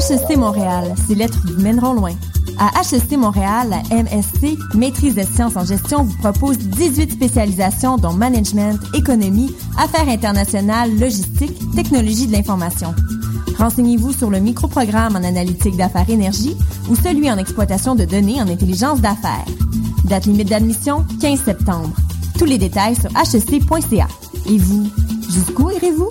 HST Montréal, ces lettres vous mèneront loin. À HST Montréal, la MSC, Maîtrise des sciences en gestion, vous propose 18 spécialisations dont management, économie, affaires internationales, logistique, technologie de l'information. Renseignez-vous sur le microprogramme en analytique d'affaires énergie ou celui en exploitation de données en intelligence d'affaires. Date limite d'admission, 15 septembre. Tous les détails sur hsc.ca. Et vous, jusqu'où irez-vous?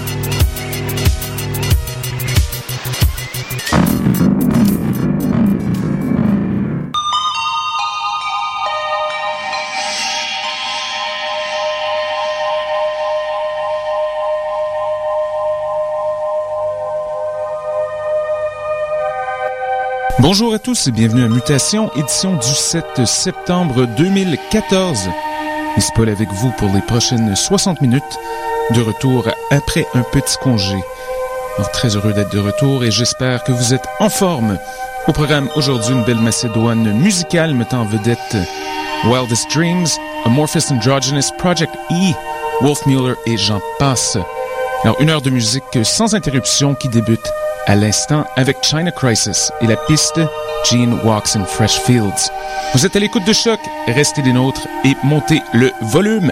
Bonjour à tous et bienvenue à Mutation, édition du 7 septembre 2014. Ici Paul avec vous pour les prochaines 60 minutes, de retour après un petit congé. Alors, très heureux d'être de retour et j'espère que vous êtes en forme. Au programme aujourd'hui, une belle Macédoine musicale mettant en vedette Wildest Dreams, Amorphous Androgynous, Project E, Wolf Mueller et j'en passe. Alors, une heure de musique sans interruption qui débute à l'instant avec China Crisis et la piste Gene Walks in Fresh Fields. Vous êtes à l'écoute de choc, restez des nôtres et montez le volume.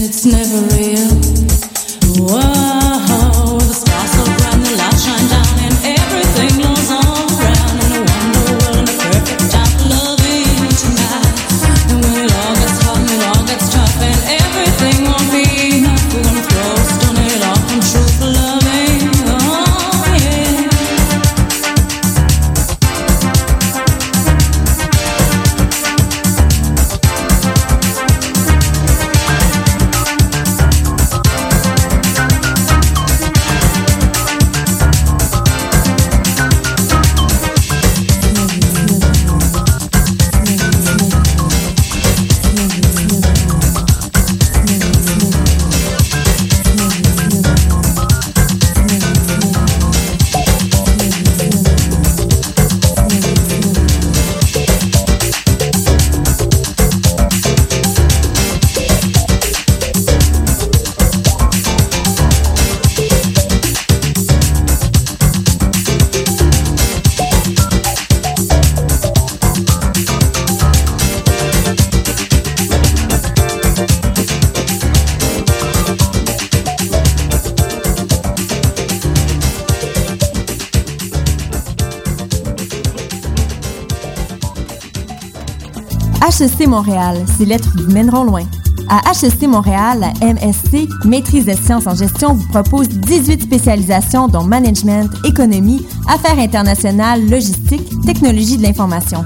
HST Montréal, ces lettres vous mèneront loin. À HST Montréal, la MSC, Maîtrise des sciences en gestion, vous propose 18 spécialisations dont management, économie, affaires internationales, logistique, technologie de l'information.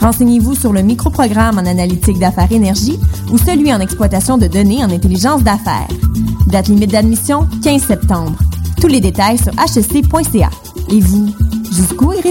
Renseignez-vous sur le microprogramme en analytique d'affaires énergie ou celui en exploitation de données en intelligence d'affaires. Date limite d'admission, 15 septembre. Tous les détails sur hsc.ca. Et vous, jusqu'où irez-vous?